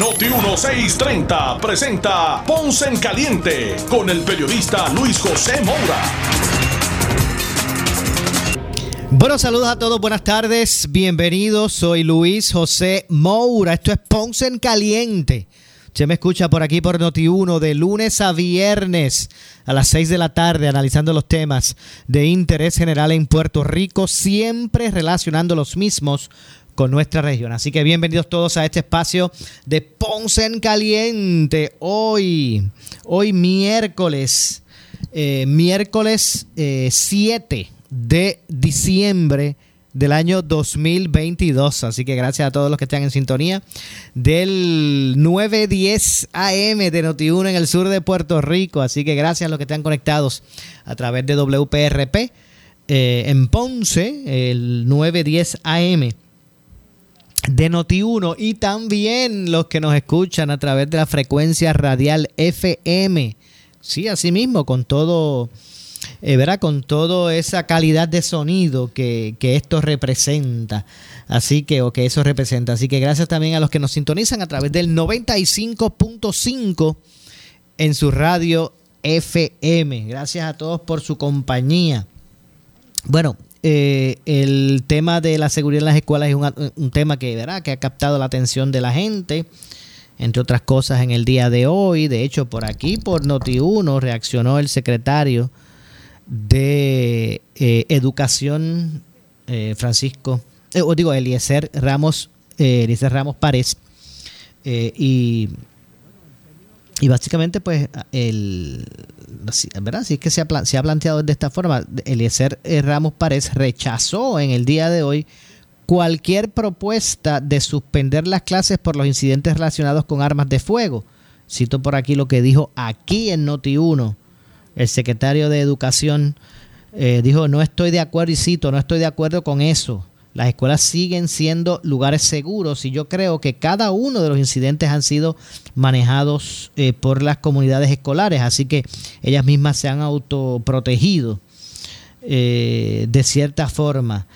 Noti 1630 presenta Ponce en Caliente con el periodista Luis José Moura. Bueno, saludos a todos, buenas tardes, bienvenidos, soy Luis José Moura, esto es Ponce en Caliente. Usted me escucha por aquí por Noti1 de lunes a viernes a las 6 de la tarde analizando los temas de interés general en Puerto Rico, siempre relacionando los mismos con nuestra región. Así que bienvenidos todos a este espacio de Ponce en Caliente. Hoy, hoy miércoles, eh, miércoles 7 eh, de diciembre del año 2022. Así que gracias a todos los que están en sintonía del 910 AM de Noti1 en el sur de Puerto Rico. Así que gracias a los que están conectados a través de WPRP eh, en Ponce, el 910 AM de Noti1 y también los que nos escuchan a través de la frecuencia radial FM. Sí, así mismo, con todo eh, ¿verdad? con toda esa calidad de sonido que, esto representa. Así que, o que eso representa. Así que gracias también a los que nos sintonizan a través del 95.5 en su radio FM. Gracias a todos por su compañía. Bueno, eh, el tema de la seguridad en las escuelas es un, tema que, ¿verdad? que ha captado la atención de la gente entre otras cosas en el día de hoy. De hecho, por aquí, por Noti1, reaccionó el secretario de eh, Educación, eh, Francisco, o digo, Eliezer Ramos, Eliezer Ramos Párez, y, y básicamente, pues, el, ¿verdad? Si es que se ha, se ha planteado de esta forma, Eliezer Ramos Párez rechazó en el día de hoy cualquier propuesta de suspender las clases por los incidentes relacionados con armas de fuego. Cito por aquí lo que dijo aquí en Noti 1 el secretario de Educación eh, dijo, no estoy de acuerdo, y cito, no estoy de acuerdo con eso. Las escuelas siguen siendo lugares seguros y yo creo que cada uno de los incidentes han sido manejados eh, por las comunidades escolares, así que ellas mismas se han autoprotegido eh, de cierta forma.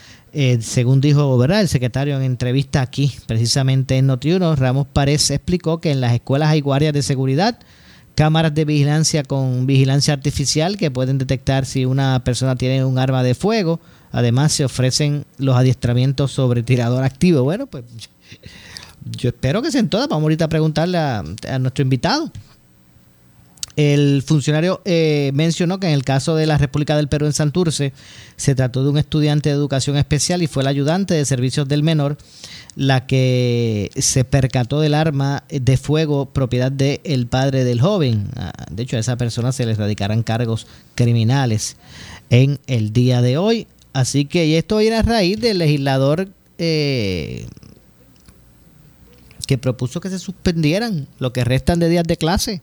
según dijo ¿verdad? el secretario en entrevista aquí, precisamente en Notiuno, Ramos Párez explicó que en las escuelas hay guardias de seguridad, cámaras de vigilancia con vigilancia artificial que pueden detectar si una persona tiene un arma de fuego. Además, se ofrecen los adiestramientos sobre tirador activo. Bueno, pues yo espero que sean todas. Vamos ahorita a preguntarle a, nuestro invitado. El funcionario eh, mencionó que en el caso de la República del Perú en Santurce se trató de un estudiante de educación especial y fue el ayudante de servicios del menor la que se percató del arma de fuego propiedad del padre del joven. Ah, de hecho, a esa persona se le radicarán cargos criminales en el día de hoy. Así que esto viene a raíz del legislador eh, que propuso que se suspendieran lo que restan de días de clase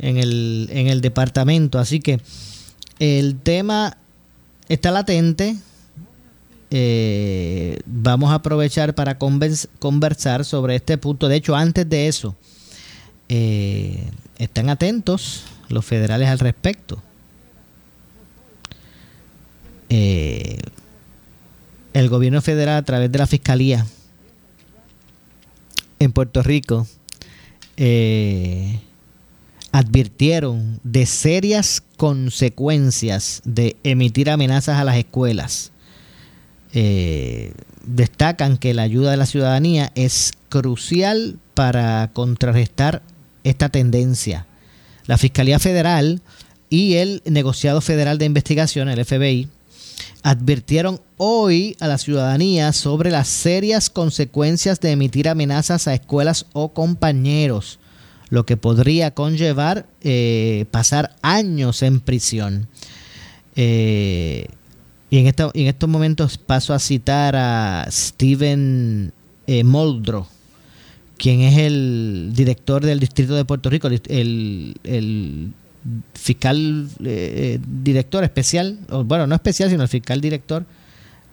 en el, en el departamento. Así que el tema está latente eh, vamos a aprovechar para conversar sobre este punto. De hecho, antes de eso, eh, están atentos los federales al respecto. Eh, el gobierno federal a través de la fiscalía en Puerto Rico advirtieron de serias consecuencias de emitir amenazas a las escuelas eh, destacan que la ayuda de la ciudadanía es crucial para contrarrestar esta tendencia. La Fiscalía Federal y el Negociado Federal de Investigación, el FBI, advirtieron hoy a la ciudadanía sobre las serias consecuencias de emitir amenazas a escuelas o compañeros, lo que podría conllevar eh, pasar años en prisión. Eh, y en, estos momentos paso a citar a Steven eh, Moldro, quien es el director del Distrito de Puerto Rico, el, fiscal eh, director especial, o, bueno, no especial, sino el fiscal director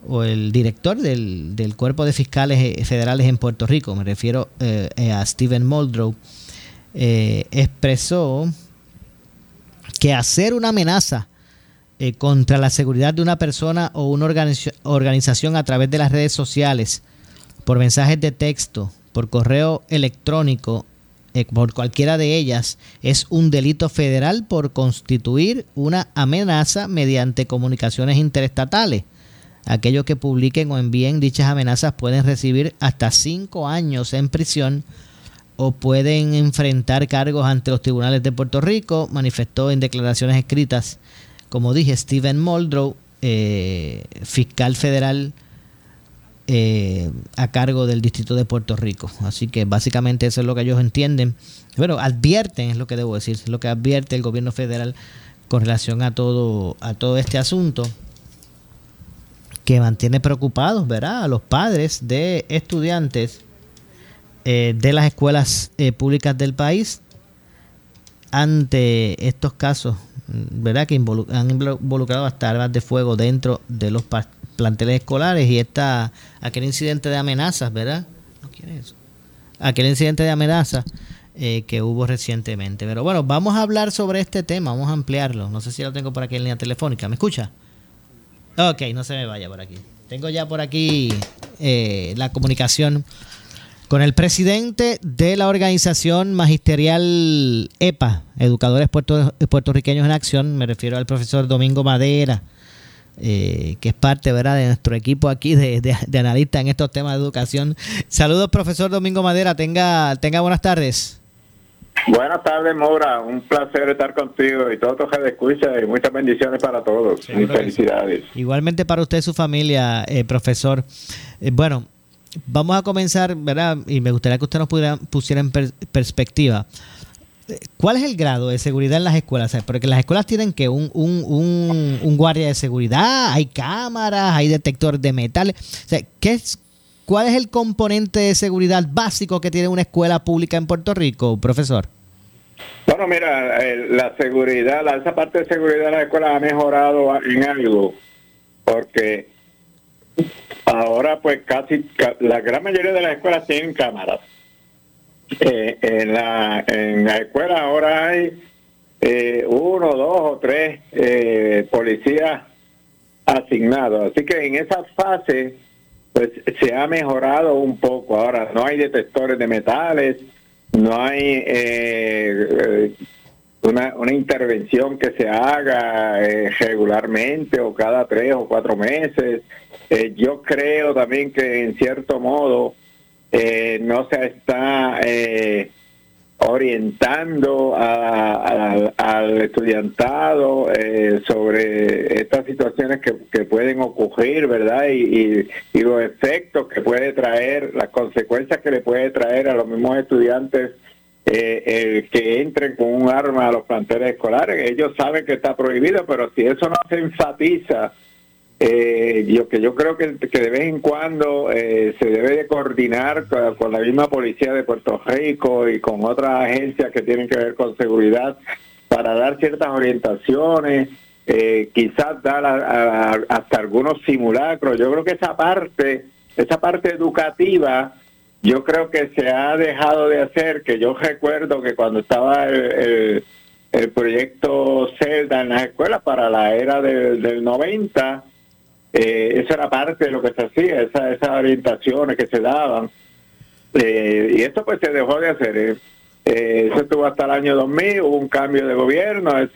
o el director del, del Cuerpo de Fiscales Federales en Puerto Rico, me refiero a Stephen Muldrow, expresó que hacer una amenaza contra la seguridad de una persona o una organización a través de las redes sociales, por mensajes de texto, por correo electrónico eh, por cualquiera de ellas es un delito federal por constituir una amenaza mediante comunicaciones interestatales. Aquellos que publiquen o envíen dichas amenazas pueden recibir hasta cinco años en prisión o pueden enfrentar cargos ante los tribunales de Puerto Rico, manifestó en declaraciones escritas, como dije, Stephen Muldrow, eh, fiscal federal eh, a cargo del Distrito de Puerto Rico. Así que básicamente eso es lo que ellos entienden. Bueno, advierten, es lo que debo decir, es lo que advierte el gobierno federal con relación a todo, a todo este asunto que mantiene preocupados, ¿verdad? A los padres de estudiantes eh, de las escuelas eh, públicas del país ante estos casos, ¿verdad? Que han involucrado hasta armas de fuego dentro de los planteles escolares y está aquel incidente de amenazas, ¿verdad? No quiere eso. Aquel incidente de amenazas eh, que hubo recientemente. Pero bueno, vamos a hablar sobre este tema, vamos a ampliarlo. No sé si lo tengo por aquí en línea telefónica. ¿Me escucha? Ok, no se me vaya por aquí. Tengo ya por aquí eh, la comunicación con el presidente de la organización magisterial EPA, Educadores Puertorriqueños en Acción. Me refiero al profesor Domingo Madera. Eh, que es parte ¿verdad? de nuestro equipo aquí de, de, analistas en estos temas de educación. Saludos, profesor Domingo Madera. Tenga, tenga buenas tardes. Buenas tardes, Mora. Un placer estar contigo y todo tu de escucha y muchas bendiciones para todos. y felicidades. Igualmente para usted y su familia, eh, profesor. Eh, bueno, vamos a comenzar, ¿verdad? Y me gustaría que usted nos pudiera, pusiera en perspectiva. ¿Cuál es el grado de seguridad en las escuelas? Porque las escuelas tienen que un, un, un, guardia de seguridad, hay cámaras, hay detectores de metal. ¿qué es, ¿Cuál es el componente de seguridad básico que tiene una escuela pública en Puerto Rico, profesor? Bueno, mira, la seguridad, esa parte de seguridad de la escuela ha mejorado en algo, porque ahora pues casi la gran mayoría de las escuelas tienen cámaras eh, en, la, en la escuela ahora hay eh, uno, dos o tres eh, policías asignados. Así que en esa fase pues se ha mejorado un poco. Ahora no hay detectores de metales, no hay eh, una, una intervención que se haga regularmente o cada tres o cuatro meses. yo creo también que en cierto modo eh, no se está eh, orientando al estudiantado eh, sobre estas situaciones que, pueden ocurrir, ¿verdad? Y, los efectos que puede traer, las consecuencias que le puede traer a los mismos estudiantes el que entren con un arma a los planteles escolares. Ellos saben que está prohibido, pero si eso no se enfatiza eh, yo que yo creo que, de vez en cuando eh, se debe de coordinar con, la misma policía de Puerto Rico y con otras agencias que tienen que ver con seguridad para dar ciertas orientaciones, eh, quizás dar hasta algunos simulacros. Yo creo que esa parte, esa parte educativa, yo creo que se ha dejado de hacer, que yo recuerdo que cuando estaba el, proyecto CELDA en las escuelas para la era del, del 90, eh, esa era parte de lo que se hacía, esa, esas orientaciones que se daban. Eh, y esto pues se dejó de hacer. Eh. eso estuvo hasta el año 2000, hubo un cambio de gobierno, el,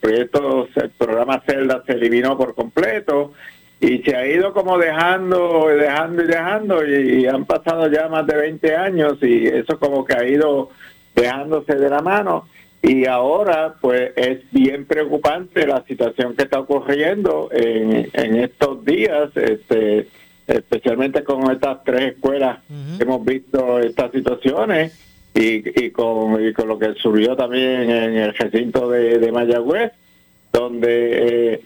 proyecto, el programa Celda se eliminó por completo y se ha ido como dejando, dejando y dejando y, han pasado ya más de 20 años y eso como que ha ido dejándose de la mano. Y ahora, pues es bien preocupante la situación que está ocurriendo en, en estos días, este, especialmente con estas tres escuelas que hemos visto estas situaciones y, y, con, y con lo que surgió también en el recinto de, de Mayagüez, donde eh,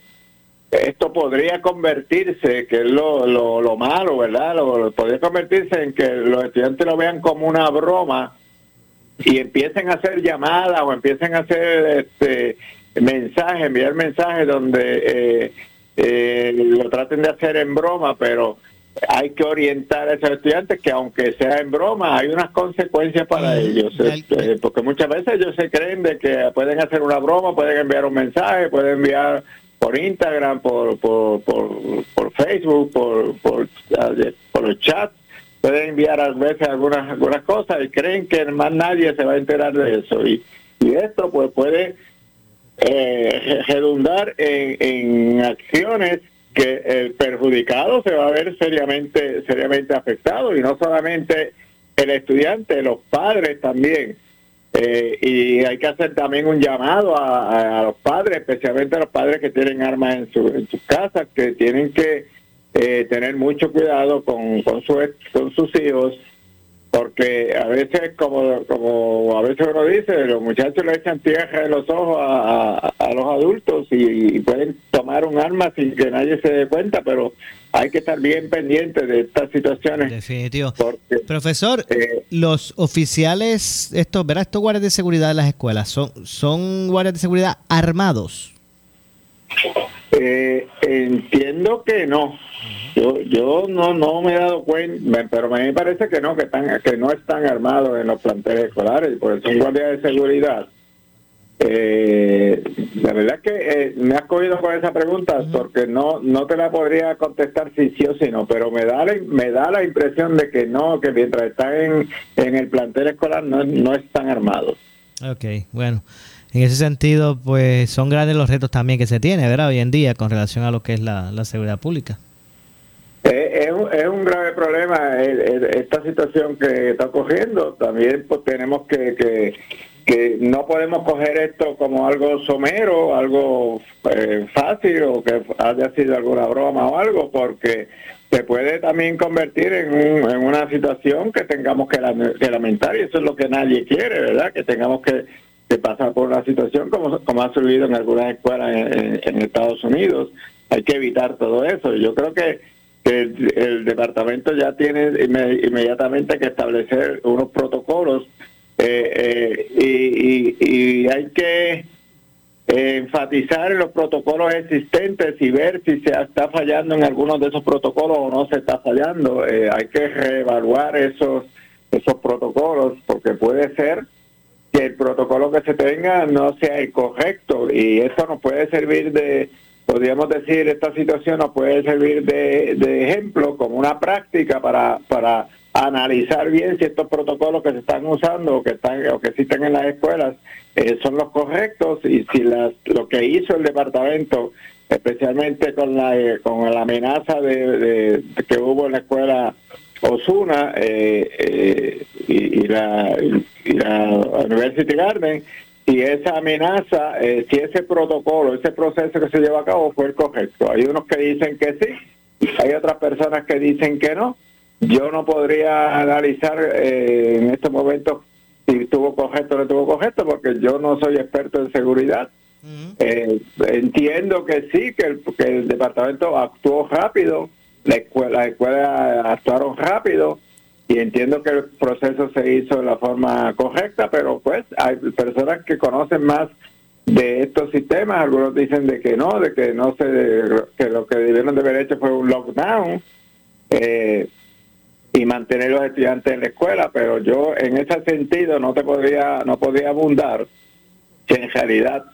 esto podría convertirse, que es lo, lo, lo malo, ¿verdad? Lo, podría convertirse en que los estudiantes lo vean como una broma y empiecen a hacer llamadas o empiecen a hacer este mensajes, enviar mensajes donde eh, eh, lo traten de hacer en broma, pero hay que orientar a esos estudiantes que aunque sea en broma, hay unas consecuencias para ellos, este, porque muchas veces ellos se creen de que pueden hacer una broma, pueden enviar un mensaje, pueden enviar por Instagram, por, por, por, Facebook, por, por, por los chats, pueden enviar a veces algunas, algunas cosas y creen que más nadie se va a enterar de eso. Y, y esto pues puede eh, redundar en, en acciones que el perjudicado se va a ver seriamente seriamente afectado y no solamente el estudiante, los padres también. Eh, y hay que hacer también un llamado a, los padres, especialmente a los padres que tienen armas en, su, en sus casas, que tienen que eh, tener mucho cuidado con, con, su, con sus hijos porque a veces, como, como a veces uno dice, los muchachos le echan tierra en los ojos a, los adultos y, pueden tomar un arma sin que nadie se dé cuenta, pero hay que estar bien pendiente de estas situaciones. Definitivo. Profesor, eh, los oficiales, estos, ¿verdad? Estos guardias de seguridad de las escuelas, ¿son, son guardias de seguridad armados? Eh, entiendo que no. Yo, yo no, no me he dado cuenta, pero me parece que no, que están, que no están armados en los planteles escolares, porque son guardias de seguridad. Eh, la verdad que eh, me has cogido con esa pregunta porque no no te la podría contestar si sí o si no, pero me da la, me da la impresión de que no, que mientras están en, en el plantel escolar no, no están armados. Ok, bueno en ese sentido, pues son grandes los retos también que se tiene, ¿verdad? Hoy en día con relación a lo que es la, seguridad pública. Es, un, grave problema esta situación que está ocurriendo. También pues tenemos que, que, no podemos coger esto como algo somero, algo eh, fácil o que haya sido alguna broma o algo, porque se puede también convertir en, en una situación que tengamos que, lamentar y eso es lo que nadie quiere, ¿verdad? Que tengamos que que pasa por una situación como, como ha sucedido en algunas escuelas en, Estados Unidos. Hay que evitar todo eso. Yo creo que, el, departamento ya tiene inmediatamente que establecer unos protocolos eh, eh, y, hay que enfatizar en los protocolos existentes y ver si se está fallando en algunos de esos protocolos o no se está fallando. Eh, hay que reevaluar esos esos protocolos porque puede ser que el protocolo que se tenga no sea el correcto y esto nos puede servir de, podríamos decir, esta situación nos puede servir de, ejemplo como una práctica para, para analizar bien si estos protocolos que se están usando o que están o que existen en las escuelas eh, son los correctos y si las, lo que hizo el departamento especialmente con la eh, con la amenaza de, que hubo en la escuela Osuna eh, eh, y, la, University Garden y esa amenaza, eh, si ese protocolo, ese proceso que se lleva a cabo fue el correcto. Hay unos que dicen que sí, hay otras personas que dicen que no. Yo no podría analizar en este momento si estuvo correcto o no estuvo correcto, porque yo no soy experto en seguridad. entiendo que sí, que el, que el departamento actuó rápido, la escuela, la escuela actuaron rápido y entiendo que el proceso se hizo de la forma correcta, pero pues hay personas que conocen más de estos sistemas, algunos dicen de que no, de que no se, que lo que debieron de haber hecho fue un lockdown eh, y mantener los estudiantes en la escuela, pero yo en ese sentido no te podría, no podría abundar si en realidad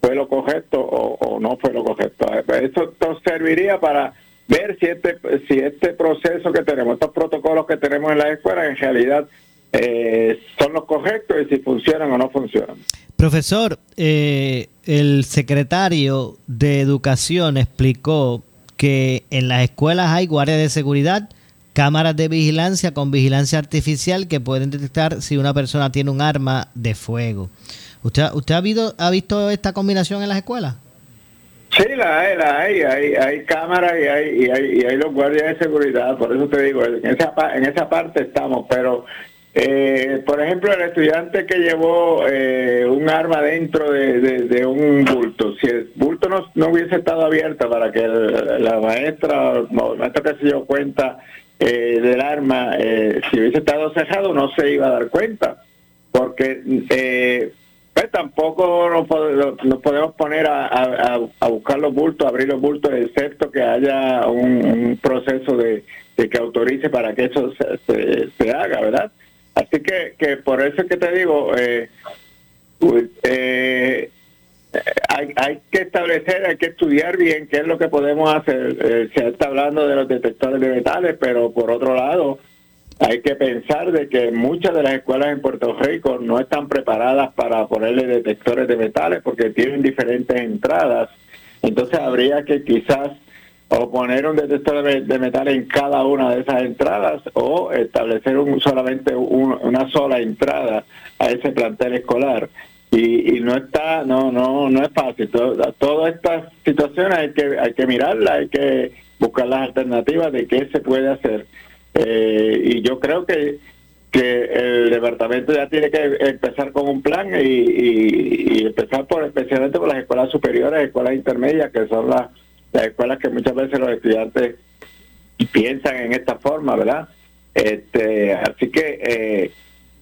fue lo correcto o, no fue lo correcto. Eso serviría para ver si este, si este proceso que tenemos, estos protocolos que tenemos en la escuela, en realidad eh, son los correctos y si funcionan o no funcionan. Profesor, eh, el secretario de Educación explicó que en las escuelas hay guardias de seguridad, cámaras de vigilancia con vigilancia artificial que pueden detectar si una persona tiene un arma de fuego. ¿Usted, usted ha, visto, ha visto esta combinación en las escuelas? Sí, la hay, la hay, hay, hay cámaras y hay, y hay, y hay los guardias de seguridad, por eso te digo, en esa, en esa parte estamos, pero eh, por ejemplo, el estudiante que llevó eh, un arma dentro de, un bulto, si el bulto no, no hubiese estado abierto para que la maestra o el maestro que se dio cuenta eh, del arma, si hubiese estado cerrado, no se iba a dar cuenta. porque eh, pues tampoco nos, podemos poner a, buscar los bultos, abrir los bultos, excepto que haya un, proceso de, que autorice para que eso se, se, haga, ¿verdad? Así que, que por eso es que te digo, eh, pues, eh, hay, hay que establecer, hay que estudiar bien qué es lo que podemos hacer. Eh, se está hablando de los detectores de metales, pero por otro lado, hay que pensar de que muchas de las escuelas en Puerto Rico no están preparadas para ponerle detectores de metales porque tienen diferentes entradas. Entonces habría que quizás o poner un detector de, metales en cada una de esas entradas o establecer un, solamente una sola entrada a ese plantel escolar. Y, no está no no no es fácil. Todas estas situaciones hay que hay que mirarlas hay que buscar las alternativas de qué se puede hacer eh, y yo creo que que el departamento ya tiene que empezar con un plan y, empezar por especialmente por las escuelas superiores escuelas intermedias que son las, las escuelas que muchas veces los estudiantes piensan en esta forma verdad este así que eh,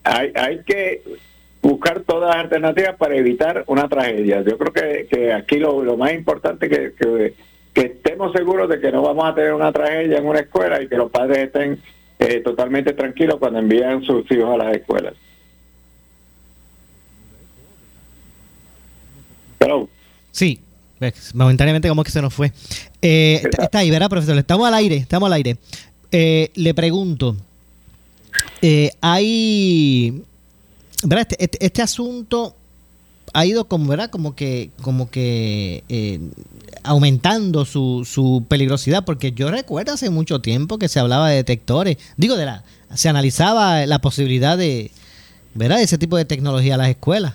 hay hay que buscar todas las alternativas para evitar una tragedia. Yo creo que, que aquí lo, lo más importante es que, que, estemos seguros de que no vamos a tener una tragedia en una escuela y que los padres estén eh, totalmente tranquilos cuando envían sus hijos a las escuelas. Hello. Sí, momentáneamente como que se nos fue. Eh, está ahí, ¿verdad, profesor? Estamos al aire, estamos al aire. Eh, le pregunto, eh, hay este, este, este, asunto ha ido como, ¿verdad? Como que, como que eh, aumentando su, su peligrosidad, porque yo recuerdo hace mucho tiempo que se hablaba de detectores, digo, de la, se analizaba la posibilidad de, ¿verdad? Ese tipo de tecnología a las escuelas.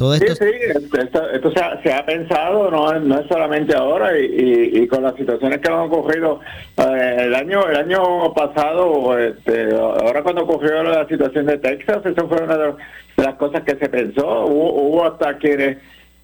Todo esto... Sí, sí, esto, se, ha, pensado, no, no es solamente ahora, y, con las situaciones que han ocurrido eh, el año el año pasado, este, ahora cuando ocurrió la situación de Texas, eso fue una de, las cosas que se pensó. Hubo, hasta quienes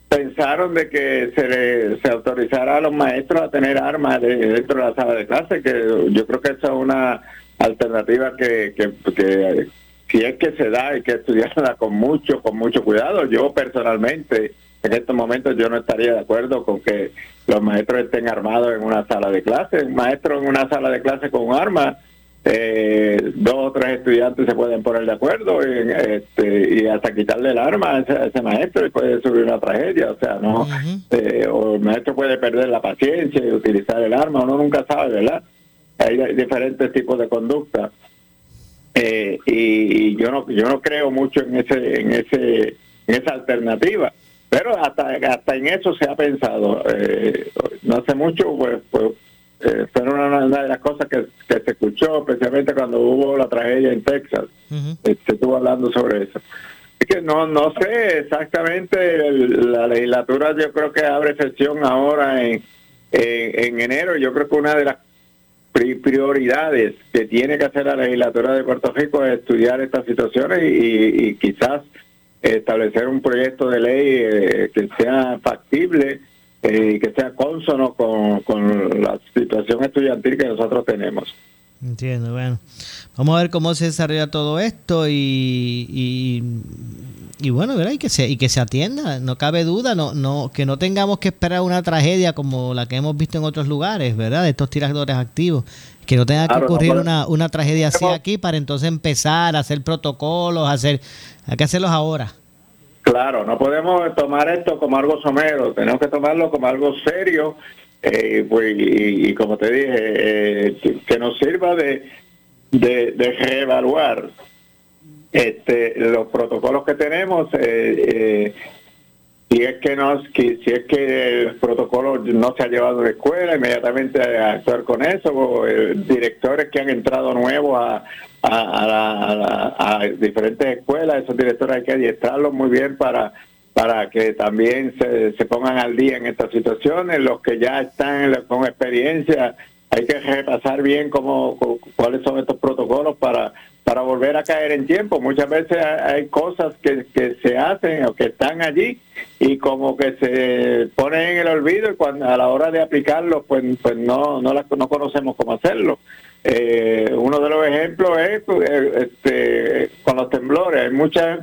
pensaron de que se, le, se autorizara a los maestros a tener armas dentro de la sala de clase, que yo creo que esa es una alternativa que, que, que si es que se da, hay que estudiarla con mucho, con mucho cuidado. Yo personalmente, en estos momentos, yo no estaría de acuerdo con que los maestros estén armados en una sala de clase. Un maestro en una sala de clase con un arma, eh, dos o tres estudiantes se pueden poner de acuerdo y, este, y hasta quitarle el arma a ese, maestro y puede subir una tragedia. O sea, no, eh, o el maestro puede perder la paciencia y utilizar el arma, uno nunca sabe, ¿verdad? Hay diferentes tipos de conducta. Eh, y yo no yo no creo mucho en ese en ese en esa alternativa pero hasta hasta en eso se ha pensado. Eh, no hace mucho pues, pues eh, fue una, de las cosas que, se escuchó especialmente cuando hubo la tragedia en Texas. Se estuvo hablando sobre eso. Es que no no sé exactamente la legislatura yo creo que abre sesión ahora en, en enero. Yo creo que una de las prioridades que tiene que hacer la legislatura de Puerto Rico es estudiar estas situaciones y, quizás establecer un proyecto de ley eh, que sea factible eh, y que sea consono con, con la situación estudiantil que nosotros tenemos. Entiendo, bueno. Vamos a ver cómo se desarrolla todo esto y, y, bueno, ¿verdad? Y que se y que se atienda, no cabe duda, no no que no tengamos que esperar una tragedia como la que hemos visto en otros lugares, ¿verdad? De estos tiradores activos, que no tenga que ocurrir una, una tragedia así aquí para entonces empezar a hacer protocolos, hacer hay que hacerlos ahora. Claro, no podemos tomar esto como algo somero, tenemos que tomarlo como algo serio eh, pues, y, como te dije, eh, que nos sirva de, de, de reevaluar este, los protocolos que tenemos. Eh, si es que no, si es que el protocolo no se ha llevado la escuela, inmediatamente a actuar con eso, o, directores que han entrado nuevos a, diferentes escuelas, esos directores hay que adiestrarlos muy bien para para que también se, se pongan al día en estas situaciones, los que ya están con experiencia hay que repasar bien cómo, cuáles son estos protocolos para, para volver a caer en tiempo. Muchas veces hay cosas que, que se hacen o que están allí y como que se ponen en el olvido y cuando a la hora de aplicarlo pues, pues no, no, no conocemos cómo hacerlo. eh, uno de los ejemplos es pues, eh, este, con los temblores. Hay mucha,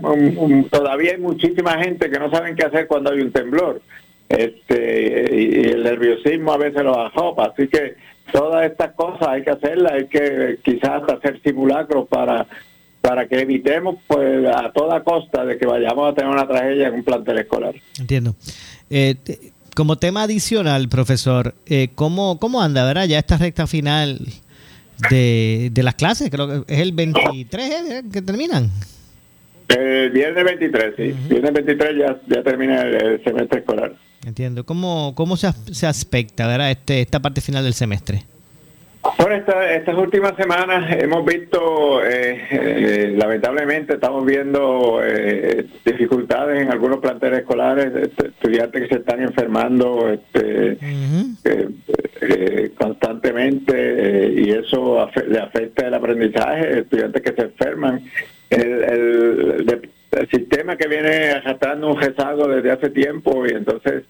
todavía hay muchísima gente que no saben qué hacer cuando hay un temblor. Este, y, el nerviosismo a veces lo bajó. Así que todas estas cosas hay que hacerlas. Hay que quizás hacer simulacros para para que evitemos pues a toda costa de que vayamos a tener una tragedia en un plantel escolar. Entiendo. Eh, como tema adicional, profesor, eh, ¿cómo, ¿cómo anda, verdad? Ya esta recta final de, las clases, creo que es el 23 ¿eh? que terminan. El viernes 23, sí. Viernes 23 ya, ya termina el, semestre escolar. Entiendo. ¿Cómo, cómo se, se aspecta, verdad, este, esta parte final del semestre? Bueno, estas últimas semanas hemos visto, eh, eh, lamentablemente, estamos viendo eh, dificultades en algunos planteles escolares, este, estudiantes que se están enfermando este, constantemente y eso le afecta el aprendizaje, estudiantes que se enferman. El, el sistema que viene arrastrando un rezago desde hace tiempo y entonces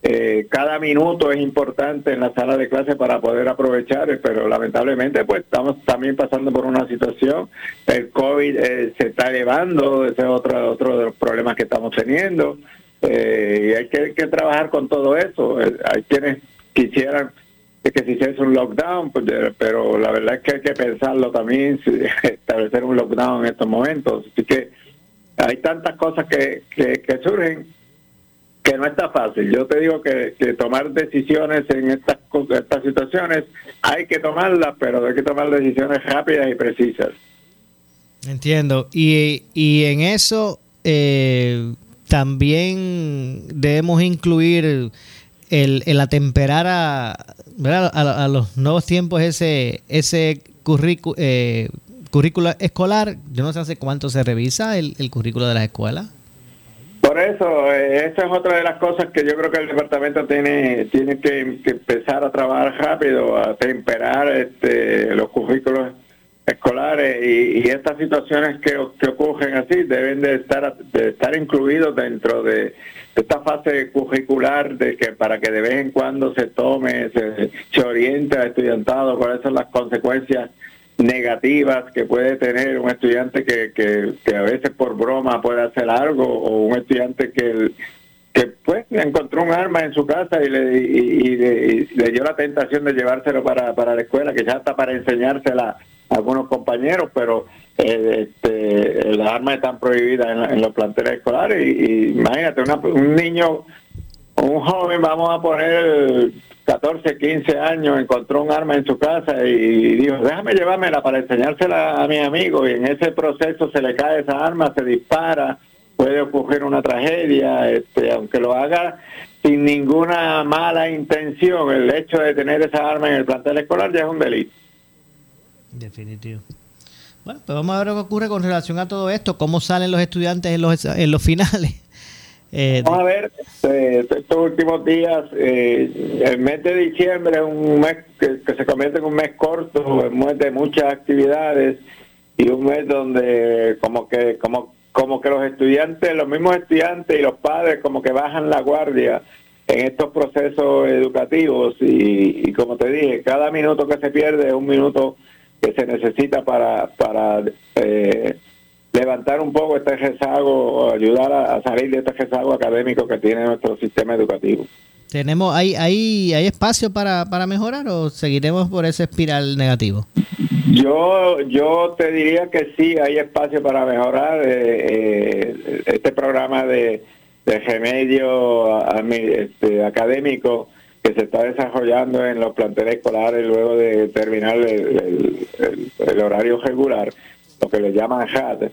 eh, cada minuto es importante en la sala de clase para poder aprovechar, pero lamentablemente pues estamos también pasando por una situación, el COVID eh, se está elevando, ese es otro, otro de los problemas que estamos teniendo, eh, y hay que, trabajar con todo eso. hay quienes quisieran que se hiciese un lockdown, pues, pero la verdad es que hay que pensarlo también, establecer un lockdown en estos momentos, así que hay tantas cosas que, que, surgen que no está fácil. Yo te digo que, tomar decisiones en estas, estas situaciones hay que tomarlas, pero hay que tomar decisiones rápidas y precisas. Entiendo. Y, y en eso eh, también debemos incluir el, el atemperar a, a, los nuevos tiempos ese, ese currículo, eh, currículo escolar. Yo no sé hace cuánto se revisa el, el currículo de las escuelas. Por eso, eh, esa es otra de las cosas que yo creo que el departamento tiene tiene que, empezar a trabajar rápido, a temperar este, los currículos escolares y, estas situaciones que, ocurren así deben de estar de estar incluidos dentro de, esta fase curricular de que para que de vez en cuando se tome, se, se oriente al estudiantado cuáles son las consecuencias negativas que puede tener un estudiante que, que, a veces por broma puede hacer algo o un estudiante que, que pues encontró un arma en su casa y le, y, le, dio la tentación de llevárselo para, para la escuela, que ya está para enseñársela a algunos compañeros, pero eh, este, las armas están prohibidas en, los planteles escolares y, imagínate, un niño, un joven, vamos a poner 14, 15 años, encontró un arma en su casa y dijo, déjame llevármela para enseñársela a mi amigo y en ese proceso se le cae esa arma, se dispara, puede ocurrir una tragedia, este, aunque lo haga sin ninguna mala intención, el hecho de tener esa arma en el plantel escolar ya es un delito. Definitivo. Bueno, pues vamos a ver lo que ocurre con relación a todo esto, cómo salen los estudiantes en los, en los finales. Eh, Vamos a ver, este, estos últimos días, eh, el mes de diciembre es un mes que, se convierte en un mes corto, un mes de muchas actividades y un mes donde como que como como que los estudiantes, los mismos estudiantes y los padres como que bajan la guardia en estos procesos educativos y, como te dije, cada minuto que se pierde es un minuto que se necesita para para eh, levantar un poco este rezago, ayudar a, salir de este rezago académico que tiene nuestro sistema educativo. ¿Tenemos, hay, hay, hay espacio para, para mejorar o seguiremos por ese espiral negativo? Yo, yo te diría que sí, hay espacio para mejorar. Eh, eh, este programa de, de remedio este, académico que se está desarrollando en los planteles escolares luego de terminar el, el horario regular, lo que le llaman HAD,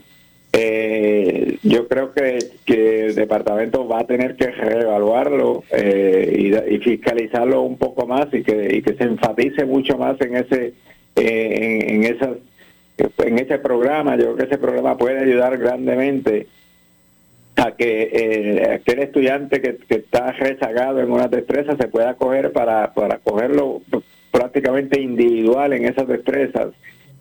eh, yo creo que, que, el departamento va a tener que reevaluarlo eh, y, fiscalizarlo un poco más y que, y que se enfatice mucho más en ese eh, en, esas en ese programa. Yo creo que ese programa puede ayudar grandemente a que eh, aquel estudiante que, que, está rezagado en una destreza se pueda coger para, para cogerlo prácticamente individual en esas destrezas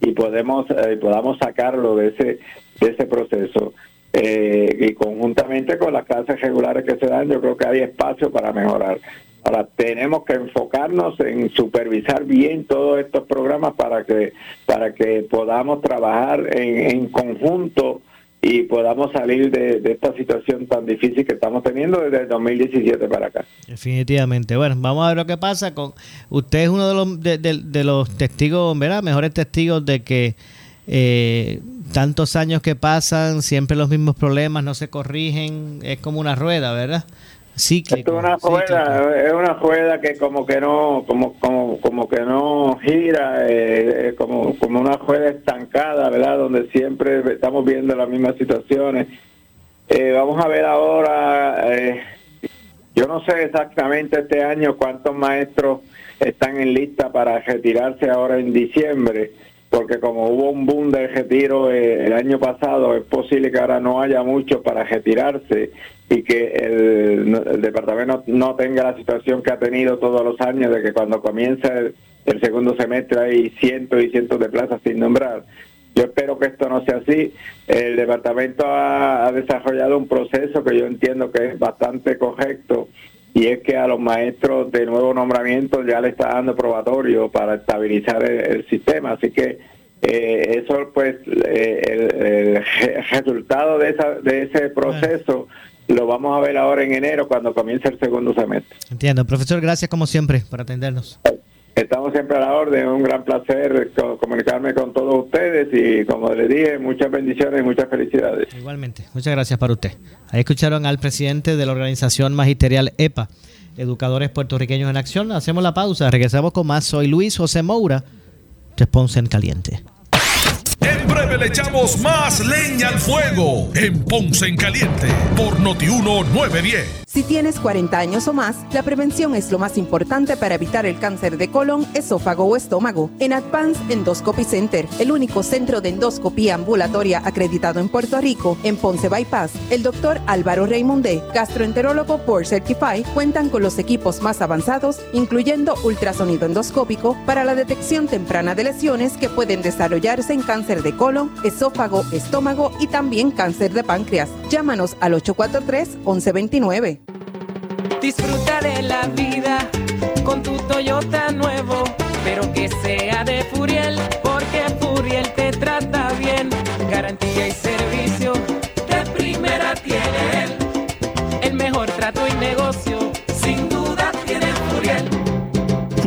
y podemos eh, podamos sacarlo de ese de ese proceso. Eh, y conjuntamente con las clases regulares que se dan yo creo que hay espacio para mejorar. Ahora tenemos que enfocarnos en supervisar bien todos estos programas para que para que podamos trabajar en, en conjunto y podamos salir de, esta situación tan difícil que estamos teniendo desde el 2017 para acá. Definitivamente. Bueno, vamos a ver lo que pasa con usted es uno de los de, los testigos, ¿verdad? Mejores testigos de que eh, tantos años que pasan, siempre los mismos problemas, no se corrigen, es como una rueda, ¿verdad? Es una rueda, es una rueda que como que no, como, como, como que no gira, eh, como, como una rueda estancada, ¿verdad? Donde siempre estamos viendo las mismas situaciones. Eh, vamos a ver ahora, eh, yo no sé exactamente este año cuántos maestros están en lista para retirarse ahora en diciembre porque como hubo un boom de retiro el año pasado, es posible que ahora no haya mucho para retirarse y que el, departamento no tenga la situación que ha tenido todos los años de que cuando comienza el, segundo semestre hay cientos y cientos de plazas sin nombrar. Yo espero que esto no sea así. El departamento ha, desarrollado un proceso que yo entiendo que es bastante correcto y es que a los maestros de nuevo nombramiento ya le está dando probatorio para estabilizar el, sistema. Así que eh, eso, pues, eh, el, resultado de, esa, de ese proceso lo vamos a ver ahora en enero cuando comience el segundo semestre. Entiendo. Profesor, gracias como siempre por atendernos. Estamos siempre a la orden, un gran placer comunicarme con todos ustedes y como les dije, muchas bendiciones y muchas felicidades. Igualmente, muchas gracias para usted. Ahí escucharon al presidente de la organización magisterial EPA, Educadores Puertorriqueños en Acción. Hacemos la pausa, regresamos con más. Soy Luis José Moura, Response en Caliente. En breve le echamos más leña al fuego en Ponce en Caliente por Notiuno 910. Si tienes 40 años o más, la prevención es lo más importante para evitar el cáncer de colon, esófago o estómago. En Advance Endoscopy Center, el único centro de endoscopía ambulatoria acreditado en Puerto Rico, en Ponce Bypass, el doctor Álvaro Raymondé, gastroenterólogo por Certify, cuentan con los equipos más avanzados, incluyendo ultrasonido endoscópico, para la detección temprana de lesiones que pueden desarrollarse en cáncer de colon, esófago, estómago y también cáncer de páncreas. Llámanos al 843 1129. Disfruta de la vida con tu Toyota nuevo, pero que sea de Furiel, porque Furiel te trata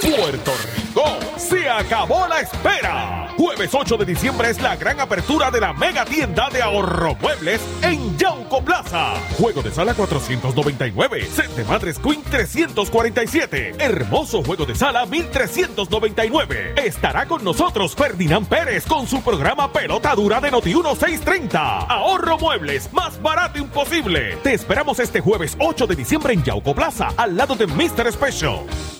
Puerto Rico. Se acabó la espera. Jueves 8 de diciembre es la gran apertura de la mega tienda de ahorro muebles en Yauco Plaza. Juego de sala 499. Set de Madres Queen 347. Hermoso juego de sala 1399. Estará con nosotros Ferdinand Pérez con su programa Pelota Dura de Noti 1630. Ahorro muebles, más barato imposible. Te esperamos este jueves 8 de diciembre en Yauco Plaza, al lado de Mr. Special.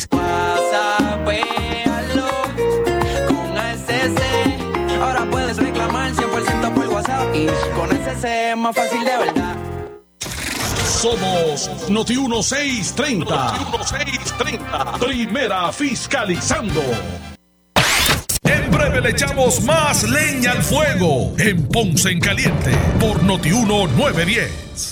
6246 843 6246 con ASC. Ahora puedes reclamar 100% por WhatsApp. Y con ASC es más fácil de verdad. Somos Noti 1630. Noti 1630. Primera fiscalizando. En breve le echamos más leña al fuego en Ponce en Caliente por Noti 1910.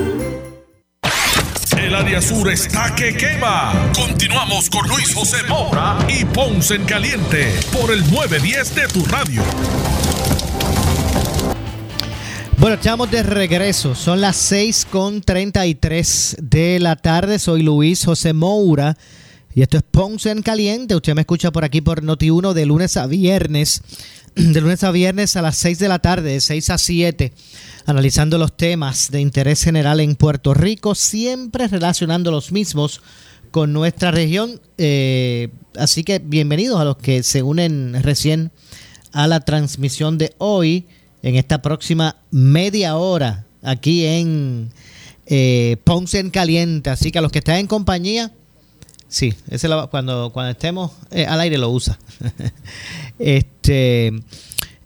El área sur está que quema. Continuamos con Luis José Moura y Ponce en Caliente por el 910 de tu radio. Bueno, estamos de regreso. Son las 6 con 33 de la tarde. Soy Luis José Moura. Y esto es Ponce en Caliente. Usted me escucha por aquí por Noti1 de lunes a viernes. De lunes a viernes a las 6 de la tarde, de 6 a 7 analizando los temas de interés general en Puerto Rico, siempre relacionando los mismos con nuestra región. Eh, así que bienvenidos a los que se unen recién a la transmisión de hoy, en esta próxima media hora, aquí en eh, Ponce en Caliente. Así que a los que están en compañía, sí, ese cuando, cuando estemos eh, al aire lo usa. este.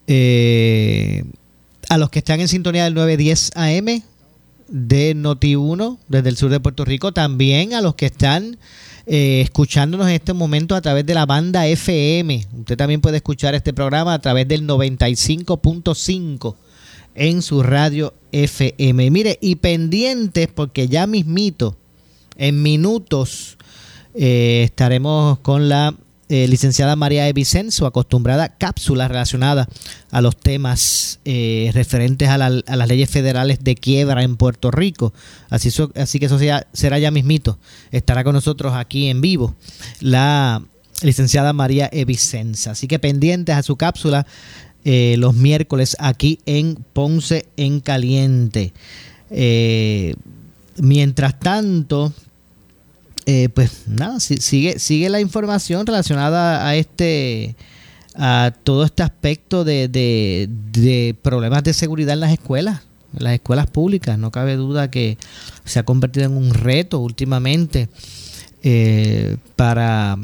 Eh, a los que están en sintonía del 910 AM de Noti1 desde el sur de Puerto Rico, también a los que están eh, escuchándonos en este momento a través de la banda FM. Usted también puede escuchar este programa a través del 95.5 en su radio FM. Mire, y pendientes porque ya mismito, en minutos, eh, estaremos con la eh, licenciada María de su acostumbrada cápsula relacionada a los temas eh, referentes a, las leyes federales de quiebra en Puerto Rico. Así, así que eso será ya mismito. Estará con nosotros aquí en vivo la licenciada María Evicenza. Así que pendientes a su cápsula los miércoles aquí en Ponce en Caliente. mientras tanto, eh, pues nada, sigue, sigue la información relacionada a este a todo este aspecto de, de, problemas de seguridad en las escuelas, en las escuelas públicas. No cabe duda que se ha convertido en un reto últimamente eh, para,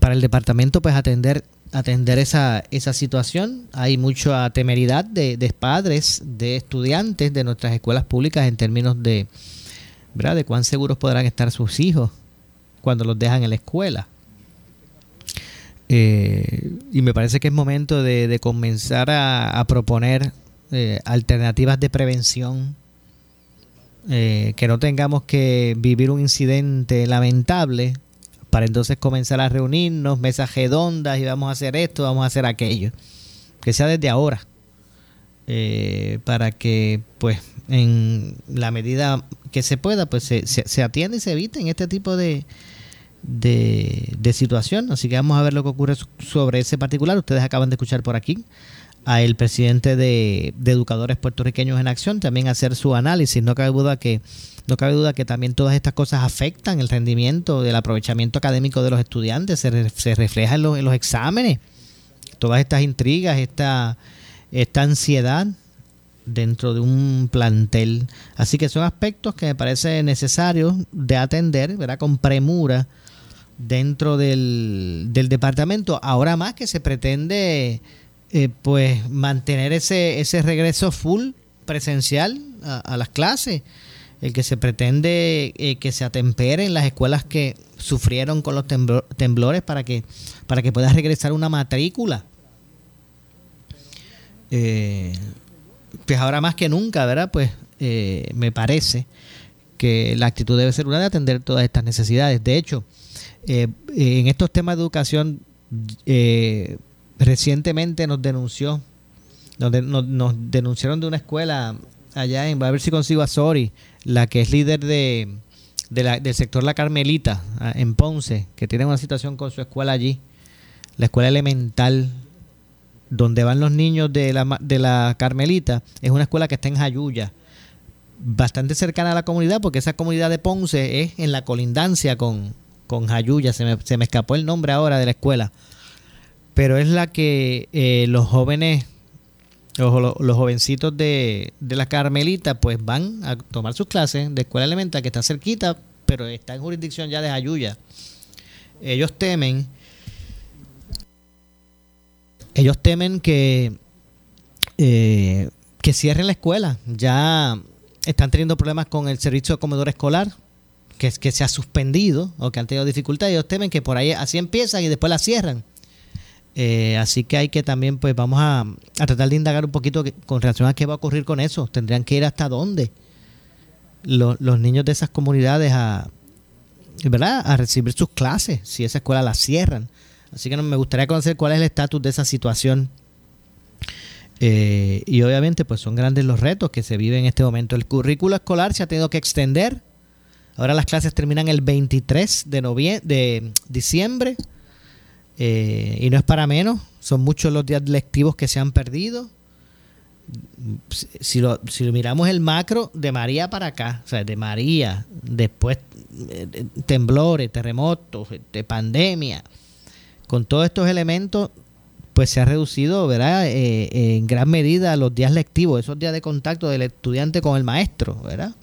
para el departamento pues atender atender esa, esa situación. Hay mucha temeridad de, de padres, de estudiantes de nuestras escuelas públicas en términos de, ¿verdad? de cuán seguros podrán estar sus hijos cuando los dejan en la escuela. Eh, y me parece que es momento de, comenzar a, proponer eh, alternativas de prevención, eh, que no tengamos que vivir un incidente lamentable para entonces comenzar a reunirnos, mesas redondas y vamos a hacer esto, vamos a hacer aquello. Que sea desde ahora, para que pues en la medida que se pueda, pues se, se, se atienda y se eviten este tipo de, de, situación. Así que vamos a ver lo que ocurre sobre ese particular. Ustedes acaban de escuchar por aquí a el presidente de, Educadores Puertorriqueños en Acción también hacer su análisis. No cabe duda que no cabe duda que también todas estas cosas afectan el rendimiento del aprovechamiento académico de los estudiantes, se, se refleja en los, en los, exámenes. Todas estas intrigas, esta, esta ansiedad dentro de un plantel. Así que son aspectos que me parece necesario de atender, ¿verdad? Con premura dentro del, del departamento. Ahora más que se pretende eh, pues mantener ese, ese regreso full presencial a, las clases. El que se pretende eh, que se atemperen las escuelas que sufrieron con los temblores para que, para que pueda regresar una matrícula. Eh, pues ahora más que nunca, ¿verdad? Pues me parece que la actitud debe ser una de atender todas estas necesidades. De hecho, eh, en estos temas de educación, eh, recientemente nos denunció, nos, denunciaron de una escuela allá en, a ver si consigo a Sori, la que es líder de, del sector La Carmelita, en Ponce, que tiene una situación con su escuela allí, la escuela elemental, donde van los niños de la, de la Carmelita, es una escuela que está en Jayuya, bastante cercana a la comunidad, porque esa comunidad de Ponce es en la colindancia con, con Jayuya, se me, se me escapó el nombre ahora de la escuela, pero es la que eh, los jóvenes los, los jovencitos de, de la Carmelita pues van a tomar sus clases de escuela elemental que está cerquita, pero está en jurisdicción ya de Ayuya. Ellos temen, ellos temen que, eh, que cierren la escuela. Ya están teniendo problemas con el servicio de comedor escolar, que, que se ha suspendido o que han tenido dificultades. Ellos temen que por ahí así empiezan y después la cierran. Eh, así que hay que también, pues vamos a, tratar de indagar un poquito con relación a qué va a ocurrir con eso. Tendrían que ir hasta dónde los, niños de esas comunidades a, ¿verdad? a recibir sus clases, si esa escuela la cierran. Así que me gustaría conocer cuál es el estatus de esa situación. Eh, y obviamente, pues son grandes los retos que se viven en este momento. El currículo escolar se ha tenido que extender. Ahora las clases terminan el 23 de, de diciembre eh, y no es para menos, son muchos los días lectivos que se han perdido. Si lo, si lo miramos el macro, de María para acá, o sea, de María, después eh, temblores, terremotos, de este, pandemia, con todos estos elementos, pues se ha reducido, ¿verdad? Eh, en gran medida los días lectivos, esos días de contacto del estudiante con el maestro, ¿verdad?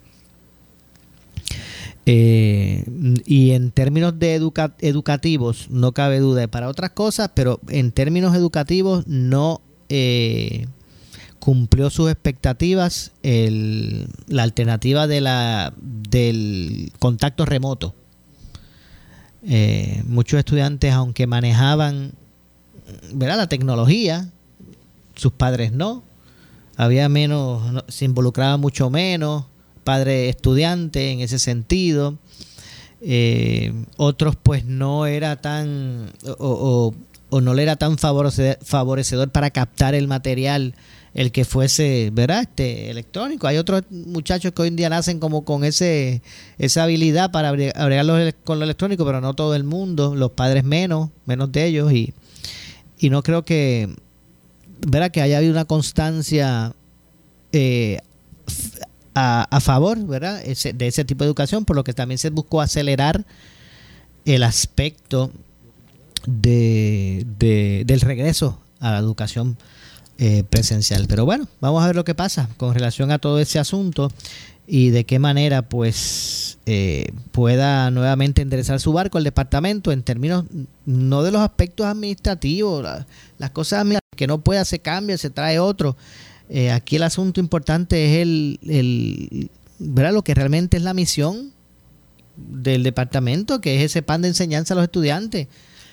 Eh, y en términos de educativos, no cabe duda para otras cosas, pero en términos educativos no eh, cumplió sus expectativas la alternativa de la, del contacto remoto. Eh, muchos estudiantes, aunque manejaban ¿verdad? la tecnología, sus padres no, había menos, se involucraba mucho menos, padre estudiante en ese sentido. Eh, otros pues no era tan o, no le era tan favorecedor, para captar el material el que fuese ¿verdad? Este, electrónico. Hay otros muchachos que hoy en día nacen como con ese esa habilidad para agregarlo con lo electrónico, pero no todo el mundo, los padres menos, menos de ellos y, y no creo que ¿verdad? que haya habido una constancia eh, a, favor ¿verdad? de ese tipo de educación, por lo que también se buscó acelerar el aspecto de, del regreso a la educación eh, presencial. Pero bueno, vamos a ver lo que pasa con relación a todo ese asunto y de qué manera pues eh, pueda nuevamente enderezar su barco el departamento en términos no de los aspectos administrativos, las cosas que no pueda se cambia, se trae otro, eh, aquí el asunto importante es el, el ¿verdad? lo que realmente es la misión del departamento, que es ese pan de enseñanza a los estudiantes.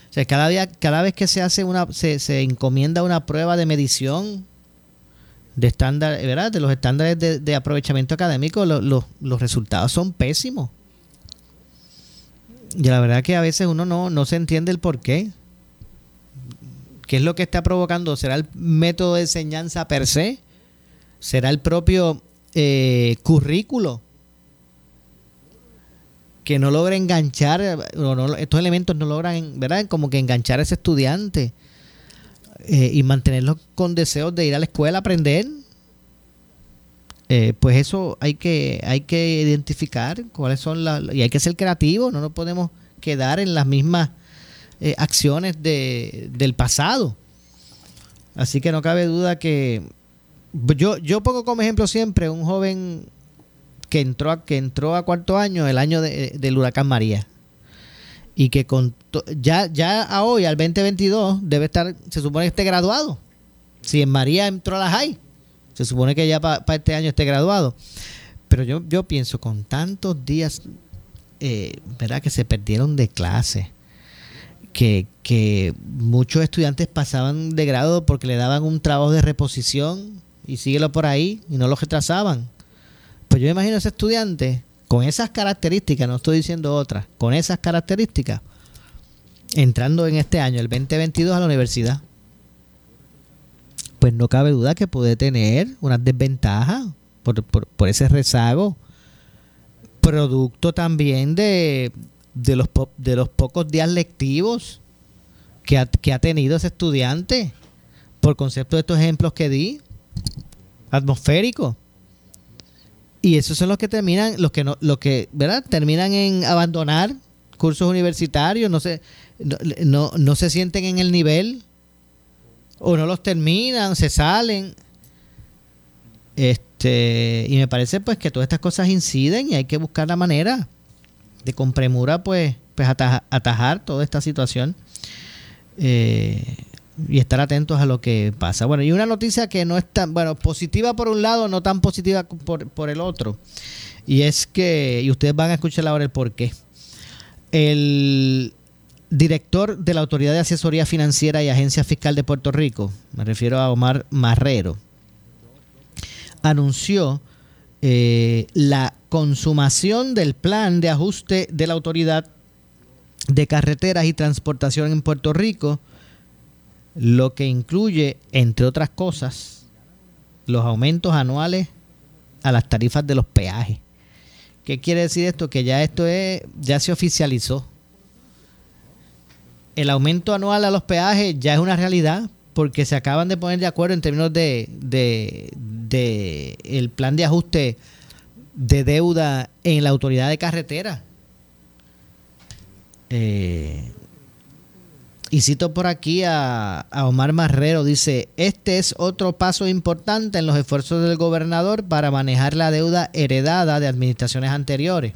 O sea, cada día, cada vez que se hace una, se, se encomienda una prueba de medición de estándar, ¿verdad? De los estándares de, aprovechamiento académico, los resultados son pésimos. Y la verdad que a veces uno no, no se entiende el por qué. ¿Qué es lo que está provocando? ¿Será el método de enseñanza per se? será el propio eh, currículo que no logra enganchar, estos elementos no logran, ¿verdad? Como que enganchar a ese estudiante eh, y mantenerlo con deseos de ir a la escuela a aprender. Eh, pues eso hay que, hay que identificar cuáles son las... Y hay que ser creativo, no nos podemos quedar en las mismas acciones de, del pasado. Así que no cabe duda que yo, yo pongo como ejemplo siempre un joven que entró a, que entró a cuarto año, el año del huracán María. Y que con ya, ya a hoy, al 2022, debe estar, se supone que esté graduado. Si en María entró a la high, se supone que ya para este año esté graduado. Pero yo, yo pienso, con tantos días, eh, ¿verdad? Que se perdieron de clase. Que, que muchos estudiantes pasaban de grado porque le daban un trabajo de reposición y síguelo por ahí y no lo retrasaban. Pues yo me imagino ese estudiante con esas características, no estoy diciendo otras, con esas características, entrando en este año, el 2022, a la universidad. Pues no cabe duda que puede tener una desventaja por, por, ese rezago, producto también de, de, los, de los pocos días lectivos que ha, que ha tenido ese estudiante, por concepto de estos ejemplos que di atmosférico. Y esos son los que terminan, los que no, los que, ¿verdad? Terminan en abandonar cursos universitarios, no se, no, no, se sienten en el nivel, o no los terminan, se salen. Este, y me parece pues que todas estas cosas inciden y hay que buscar la manera de con premura pues, pues atajar, toda esta situación eh, y estar atentos a lo que pasa. Bueno, y una noticia que no es tan, bueno, positiva por un lado, no tan positiva por, por el otro. Y es que, y ustedes van a escuchar ahora el por qué. El director de la Autoridad de Asesoría Financiera y Agencia Fiscal de Puerto Rico, me refiero a Omar Marrero, anunció eh, la consumación del plan de ajuste de la Autoridad de Carreteras y Transportación en Puerto Rico, lo que incluye, entre otras cosas, los aumentos anuales a las tarifas de los peajes. ¿Qué quiere decir esto? Que ya esto es, ya se oficializó. El aumento anual a los peajes ya es una realidad porque se acaban de poner de acuerdo en términos de, de, el plan de ajuste de deuda en la autoridad de carretera. Eh, y cito por aquí a, Omar Marrero, dice, este es otro paso importante en los esfuerzos del gobernador para manejar la deuda heredada de administraciones anteriores.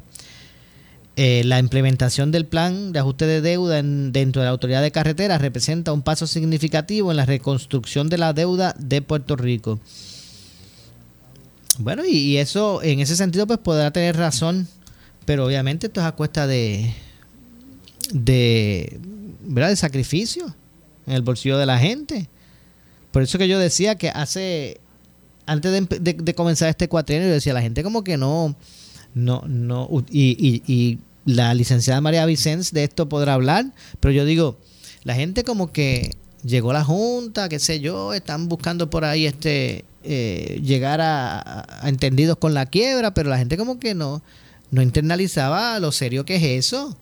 Eh, la implementación del plan de ajuste de deuda dentro de la autoridad de carreteras representa un paso significativo en la reconstrucción de la deuda de Puerto Rico. Bueno, y, eso en ese sentido pues podrá tener razón, pero obviamente esto es a cuesta de, de, ¿verdad? de sacrificio en el bolsillo de la gente. Por eso que yo decía que hace, antes de, comenzar este cuatrienio, yo decía, la gente como que no no, no, y, y, la licenciada María Vicens de esto podrá hablar, pero yo digo, la gente como que llegó la junta, qué sé yo, están buscando por ahí este eh, llegar a, entendidos con la quiebra, pero la gente como que no, no internalizaba lo serio que es eso.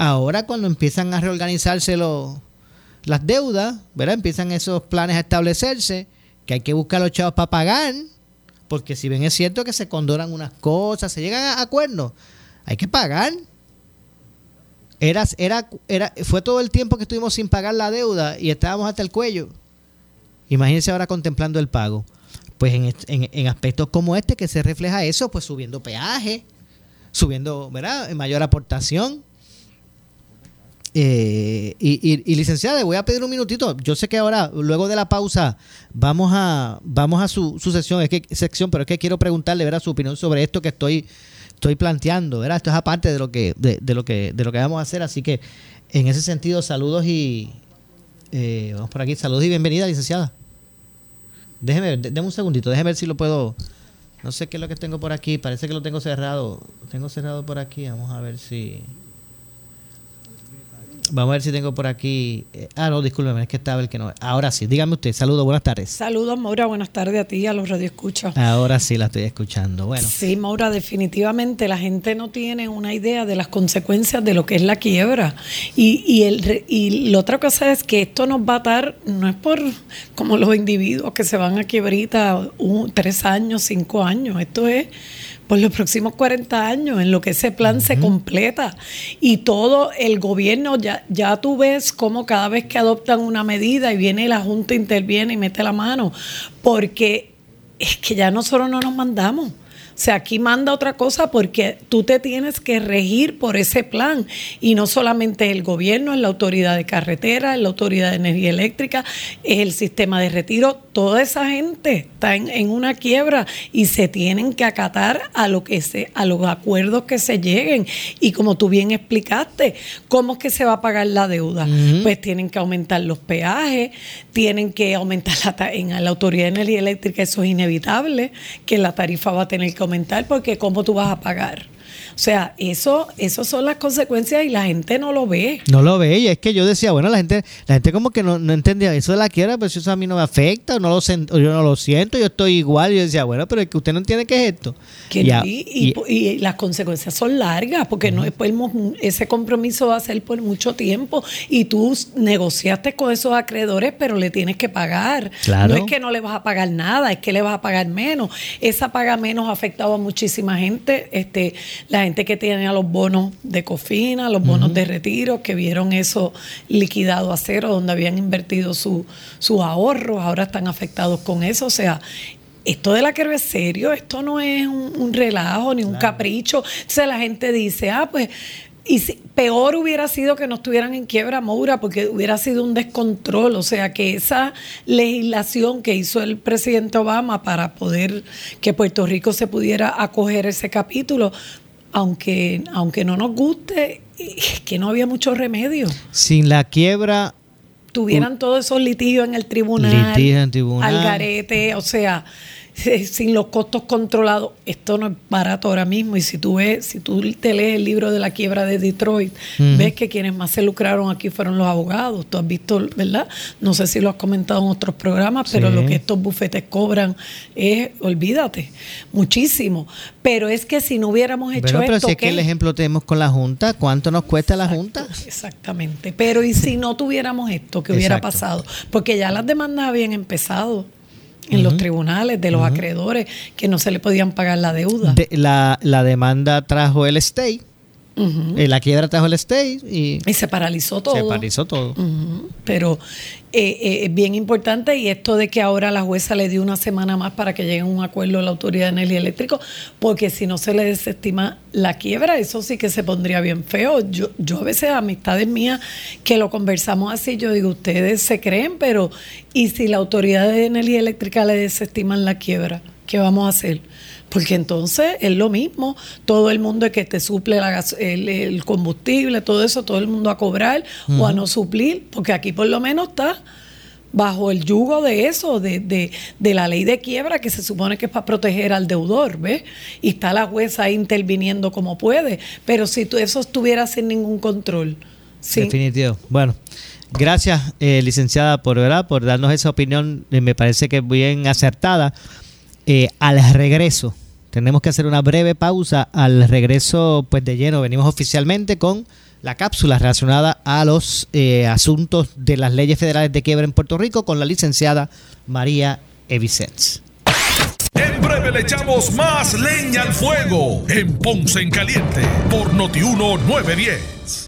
Ahora cuando empiezan a reorganizarse las deudas, ¿verdad? Empiezan esos planes a establecerse, que hay que buscar los chavos para pagar porque si bien es cierto que se condoran unas cosas, se llegan a acuerdos, hay que pagar. Era, era, era, fue todo el tiempo que estuvimos sin pagar la deuda y estábamos hasta el cuello. Imagínense ahora contemplando el pago. Pues en, en, aspectos como este que se refleja eso, pues subiendo peaje, subiendo, ¿verdad? Mayor aportación. Eh, y, licenciada, le voy a pedir un minutito. Yo sé que ahora, luego de la pausa, vamos a vamos a su, su sección, es que sección, pero es que quiero preguntarle, ¿verdad? Su opinión sobre esto que estoy estoy planteando, ¿verdad? Esto es aparte de lo que de, lo que de lo que vamos a hacer, así que en ese sentido, saludos y eh, vamos por aquí, saludos y bienvenida, licenciada. Déjeme, déjeme un segundito, déjeme ver si lo puedo. No sé qué es lo que tengo por aquí, parece que lo tengo cerrado. Lo tengo cerrado por aquí, vamos a ver si. Vamos a ver si tengo por aquí. Eh, ah, no, discúlpeme, es que estaba el que no. Ahora sí, dígame usted. Saludos, buenas tardes. Saludos, Maura, buenas tardes a ti y a los radioescuchas. Ahora sí la estoy escuchando. Bueno. Sí, Maura, definitivamente la gente no tiene una idea de las consecuencias de lo que es la quiebra. Y, y, el, y la otra cosa es que esto nos va a dar, no es por como los individuos que se van a quiebrita tres años, cinco años. Esto es por los próximos 40 años, en lo que ese plan se completa. Y todo el gobierno, ya, ya tú ves cómo cada vez que adoptan una medida y viene la Junta, interviene y mete la mano, porque es que ya nosotros no nos mandamos. O sea, aquí manda otra cosa porque tú te tienes que regir por ese plan y no solamente el gobierno, es la autoridad de carretera, es la autoridad de energía eléctrica, es el sistema de retiro, toda esa gente está en, una quiebra y se tienen que acatar a lo que se, a los acuerdos que se lleguen. Y como tú bien explicaste, ¿cómo es que se va a pagar la deuda? Pues tienen que aumentar los peajes, tienen que aumentar la, en la autoridad de energía eléctrica, eso es inevitable, que la tarifa va a tener que aumentar porque cómo tú vas a pagar. O sea, eso, eso son las consecuencias y la gente no lo ve. No lo ve, y es que yo decía, bueno, la gente, la gente como que no, no entendía eso de la quiebra, pero eso a mí no me afecta, no lo yo no lo siento, yo estoy igual. Yo decía, bueno, pero es que usted no entiende qué es esto. y, las consecuencias son largas, porque no después ese compromiso va a ser por mucho tiempo y tú negociaste con esos acreedores, pero le tienes que pagar. No es que no le vas a pagar nada, es que le vas a pagar menos. Esa paga menos ha afectado a muchísima gente. Este, la gente que tenía los bonos de cofina, los bonos de retiro, que vieron eso liquidado a cero, donde habían invertido sus ahorros, ahora están afectados con eso. O sea, esto de la quiebra es serio, esto no es un, un relajo ni un capricho. Entonces la gente dice, ah, pues y si- peor hubiera sido que no estuvieran en quiebra Moura, porque hubiera sido un descontrol. O sea, que esa legislación que hizo el presidente Obama para poder que Puerto Rico se pudiera acoger ese capítulo, aunque, aunque no nos guste, es que no había mucho remedio. Sin la quiebra, Tuvieran todos esos litigios en el tribunal, Litigios en tribunal. al garete, o sea, sin los costos controlados, esto no es barato ahora mismo. Y si tú ves, si tú te lees el libro de la quiebra de Detroit, ves que quienes más se lucraron aquí fueron los abogados. Tú has visto, ¿verdad? No sé si lo has comentado en otros programas, pero Sí. lo que estos bufetes cobran es, olvídate, muchísimo. Pero es que si no hubiéramos hecho bueno, pero esto, si es que ¿qué? el ejemplo tenemos con la Junta, ¿cuánto nos cuesta la Junta? Exactamente. Pero ¿y si no tuviéramos esto, qué hubiera Exacto. pasado? Porque ya las demandas habían empezado en los tribunales de los acreedores que no se le podían pagar la deuda. De- la, la demanda trajo el stay, Eh, la quiebra trajo el stay y y se paralizó todo. se paralizó todo. Ujú. Pero eh, eh, es bien importante y esto de que ahora la jueza le dio una semana más para que llegue a un acuerdo a la Autoridad de Energía Eléctrica, porque si no se le desestima la quiebra, eso sí que se pondría bien feo. Yo, yo a veces, amistades mías, que lo conversamos así, yo digo, ustedes se creen, pero ¿y si la Autoridad de Energía Eléctrica le desestiman la quiebra? ¿Qué vamos a hacer? Porque entonces es lo mismo, todo el mundo es que te suple la el, el combustible, todo eso, todo el mundo a cobrar o a no suplir, porque aquí por lo menos está bajo el yugo de eso, de, de, de la ley de quiebra que se supone que es para proteger al deudor, ¿ves? Y está la jueza ahí interviniendo como puede, pero si tú, eso estuviera sin ningún control, sin, Definitivo. Bueno, gracias, eh, licenciada, por verdad, por darnos esa opinión. eh, me parece que bien acertada. Eh, al regreso, tenemos que hacer una breve pausa. Al regreso, pues de lleno, venimos oficialmente con la cápsula relacionada a los eh, asuntos de las leyes federales de quiebra en Puerto Rico con la licenciada María Evicens. En breve le echamos más leña al fuego en Ponce en Caliente por Notiuno 910.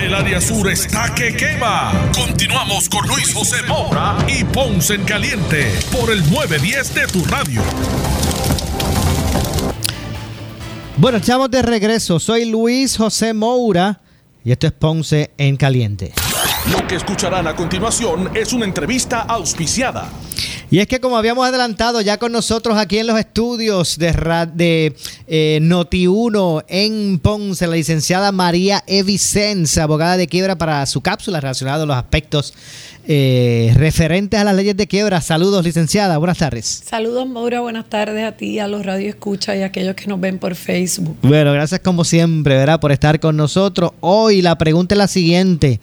El área sur está que quema. Continuamos con Luis José Moura y Ponce en Caliente por el 910 de tu radio. Bueno, estamos de regreso. Soy Luis José Moura y esto es Ponce en Caliente. Lo que escucharán a continuación es una entrevista auspiciada. Y es que como habíamos adelantado ya con nosotros aquí en los estudios de, de eh, Noti1 en Ponce, la licenciada María Evicenza, abogada de quiebra para su cápsula relacionada a los aspectos eh, referentes a las leyes de quiebra. Saludos, licenciada. Buenas tardes. Saludos, Maura. Buenas tardes a ti, a los radioescuchas y a aquellos que nos ven por Facebook. Bueno, gracias como siempre, ¿verdad? Por estar con nosotros. Hoy la pregunta es la siguiente.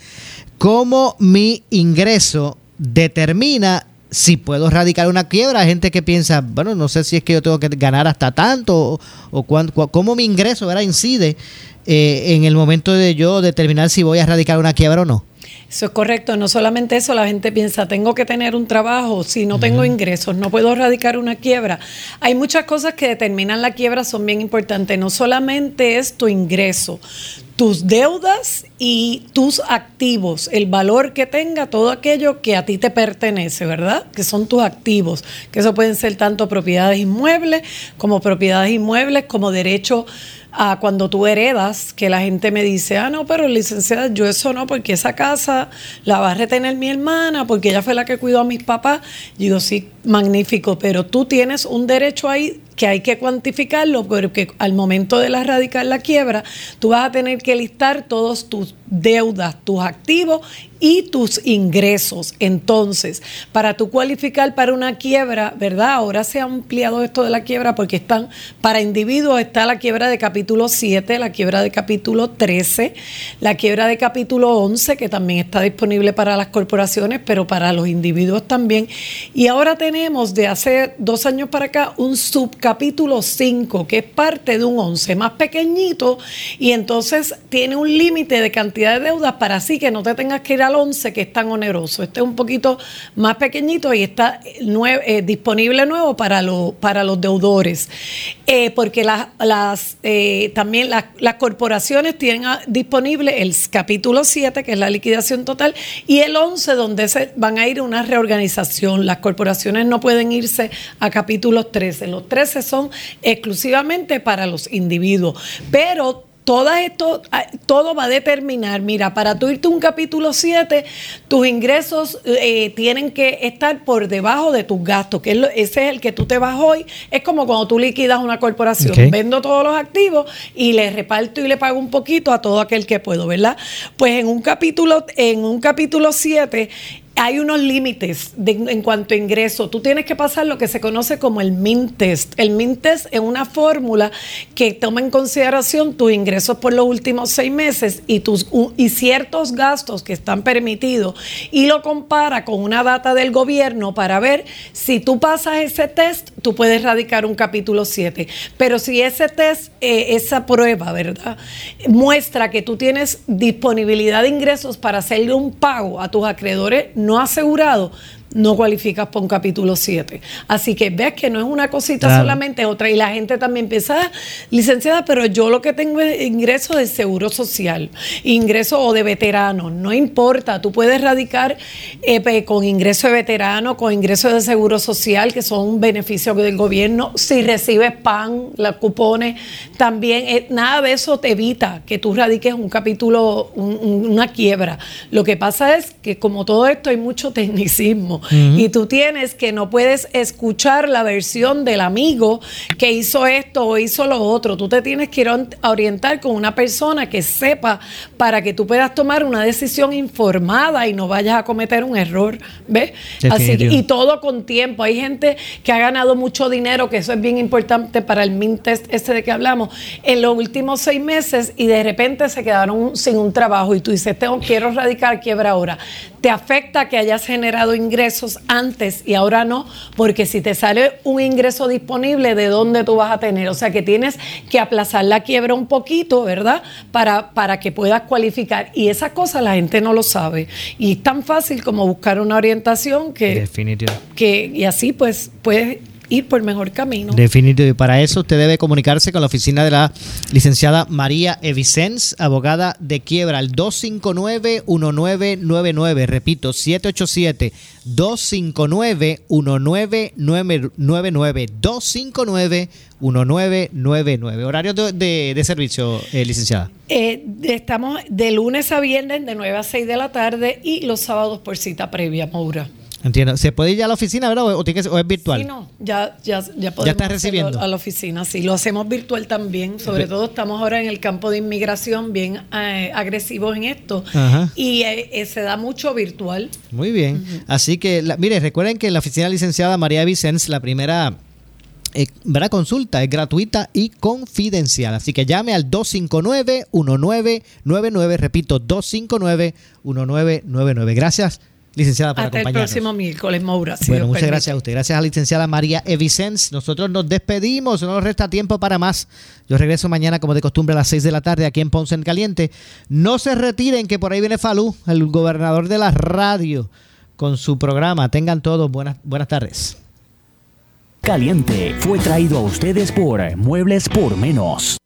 ¿Cómo mi ingreso determina si puedo radicar una quiebra? Hay gente que piensa, bueno, no sé si es que yo tengo que ganar hasta tanto o, o cuán- cu- cómo mi ingreso, ¿verdad? Incide eh, en el momento de yo determinar si voy a radicar una quiebra o no. Eso es correcto. No solamente eso, la gente piensa, tengo que tener un trabajo, si no tengo ingresos, no puedo radicar una quiebra. Hay muchas cosas que determinan la quiebra, son bien importantes. No solamente es tu ingreso, tus deudas y tus activos, el valor que tenga todo aquello que a ti te pertenece, ¿verdad? Que son tus activos, que eso pueden ser tanto propiedades inmuebles como propiedades inmuebles, como derechos a cuando tú heredas, que la gente me dice, ah, no, pero licenciada, yo eso no, porque esa casa la va a retener mi hermana, porque ella fue la que cuidó a mis papás. Y digo, sí, magnífico, pero tú tienes un derecho ahí que hay que cuantificarlo porque al momento de la radicar la quiebra, tú vas a tener que listar todos tus deudas, tus activos y tus ingresos. Entonces, para tú cualificar para una quiebra, ¿verdad? Ahora se ha ampliado esto de la quiebra porque están, para individuos está la quiebra de capítulo 7, la quiebra de capítulo 13, la quiebra de capítulo 11, que también está disponible para las corporaciones, pero para los individuos también. Y ahora tenemos de hace dos años para acá un subcapítulo 5, que es parte de un 11, más pequeñito, y entonces tiene un límite de cantidad de deudas para así que no te tengas que ir al 11, que es tan oneroso. Este es un poquito más pequeñito y está eh, disponible nuevo para, para los deudores. Eh, porque las, eh, también las corporaciones tienen disponible el capítulo 7, que es la liquidación total, y el 11, donde se van a ir una reorganización. Las corporaciones no pueden irse a capítulos 13. Los 13 son exclusivamente para los individuos. Pero todo esto, ah, todo va a determinar, mira, para tú irte un capítulo 7, tus ingresos eh, tienen que estar por debajo de tus gastos, que ese es el que tú te vas hoy. Es como cuando tú liquidas una corporación, vendo todos los activos y le reparto y le pago un poquito a todo aquel que puedo, ¿verdad? Pues en un capítulo, en un capítulo 7, hay unos límites en cuanto a ingreso. Tú tienes que pasar lo que se conoce como el MIN test. El MIN test es una fórmula que toma en consideración tus ingresos por los últimos seis meses y, tus, y ciertos gastos que están permitidos y lo compara con una data del gobierno para ver si tú pasas ese test, tú puedes radicar un capítulo 7. Pero si ese test, eh, esa prueba, ¿verdad? Muestra que tú tienes disponibilidad de ingresos para hacerle un pago a tus acreedores, no asegurado, no cualificas por un capítulo 7. Así que ves que no es una cosita solamente otra. Y la gente también piensa, ah, licenciada, pero yo lo que tengo es ingreso de seguro social, ingreso o de veterano. No importa, tú puedes radicar eh, con ingreso de veterano, con ingreso de seguro social, que son beneficios del gobierno. Si recibes PAN, los cupones, también eh, nada de eso te evita que tú radiques un capítulo, una quiebra. Lo que pasa es que como todo esto hay mucho tecnicismo. Y tú tienes que no puedes escuchar la versión del amigo que hizo esto o hizo lo otro. Tú te tienes que ir a orientar con una persona que sepa para que tú puedas tomar una decisión informada y no vayas a cometer un error. ¿Ves? Así y todo con tiempo. Hay gente que ha ganado mucho dinero, que eso es bien importante para el MINT test este de que hablamos, en los últimos seis meses y de repente se quedaron sin un trabajo y tú dices, tengo, quiero radicar quiebra ahora. Te afecta que hayas generado ingresos antes y ahora no, porque si te sale un ingreso disponible, ¿de dónde tú vas a tener? O sea que tienes que aplazar la quiebra un poquito, ¿verdad? Para, para que puedas cualificar. Y esa cosa la gente no lo sabe. Y es tan fácil como buscar una orientación que... Que, y así pues puedes ir por mejor camino. Definitivo. Y para eso usted debe comunicarse con la oficina de la licenciada María Evicens, abogada de quiebra, al 259-1999. Repito, 787-259-1999. 259-1999. Horario de, de, servicio, eh, licenciada. Eh, estamos de lunes a viernes de 9 a 6 de la tarde y los sábados por cita previa, Maura. Entiendo. ¿Se puede ir ya a la oficina, verdad? ¿O, tiene es virtual? Sí, no. Ya, ya, ya podemos ya está recibiendo. a la oficina, sí. Lo hacemos virtual también. Sobre todo estamos ahora en el campo de inmigración bien eh, agresivos en esto. Y eh, eh, se da mucho virtual. Muy bien. Así que, mire, recuerden que la oficina licenciada María Vicens, la primera ¿verdad? consulta es gratuita y confidencial. Así que llame al 259-1999. Repito, 259-1999. Gracias licenciada, por Hasta el próximo miércoles, Maura. bueno, muchas gracias a usted. Gracias a la licenciada María Evicens. Nosotros nos despedimos, no nos resta tiempo para más. Yo regreso mañana, como de costumbre, a las 6 de la tarde aquí en Ponce en Caliente. No se retiren, que por ahí viene Falú, el gobernador de la radio, con su programa. Tengan todos buenas, buenas tardes. Caliente fue traído a ustedes por Muebles por Menos.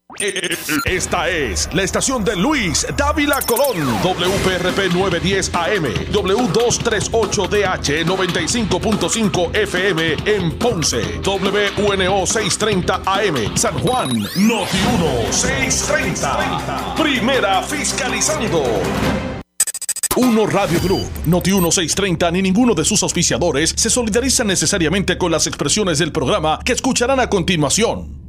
Esta es la estación de Luis Dávila Colón, WPRP 910 AM, W238DH 95.5 FM en Ponce, WNO 630 AM, San Juan, Noti 1 630. Primera fiscalizando. Noti1 Radio Group, Noti1630 ni ninguno de sus auspiciadores se solidarizan necesariamente con las expresiones del programa que escucharán a continuación.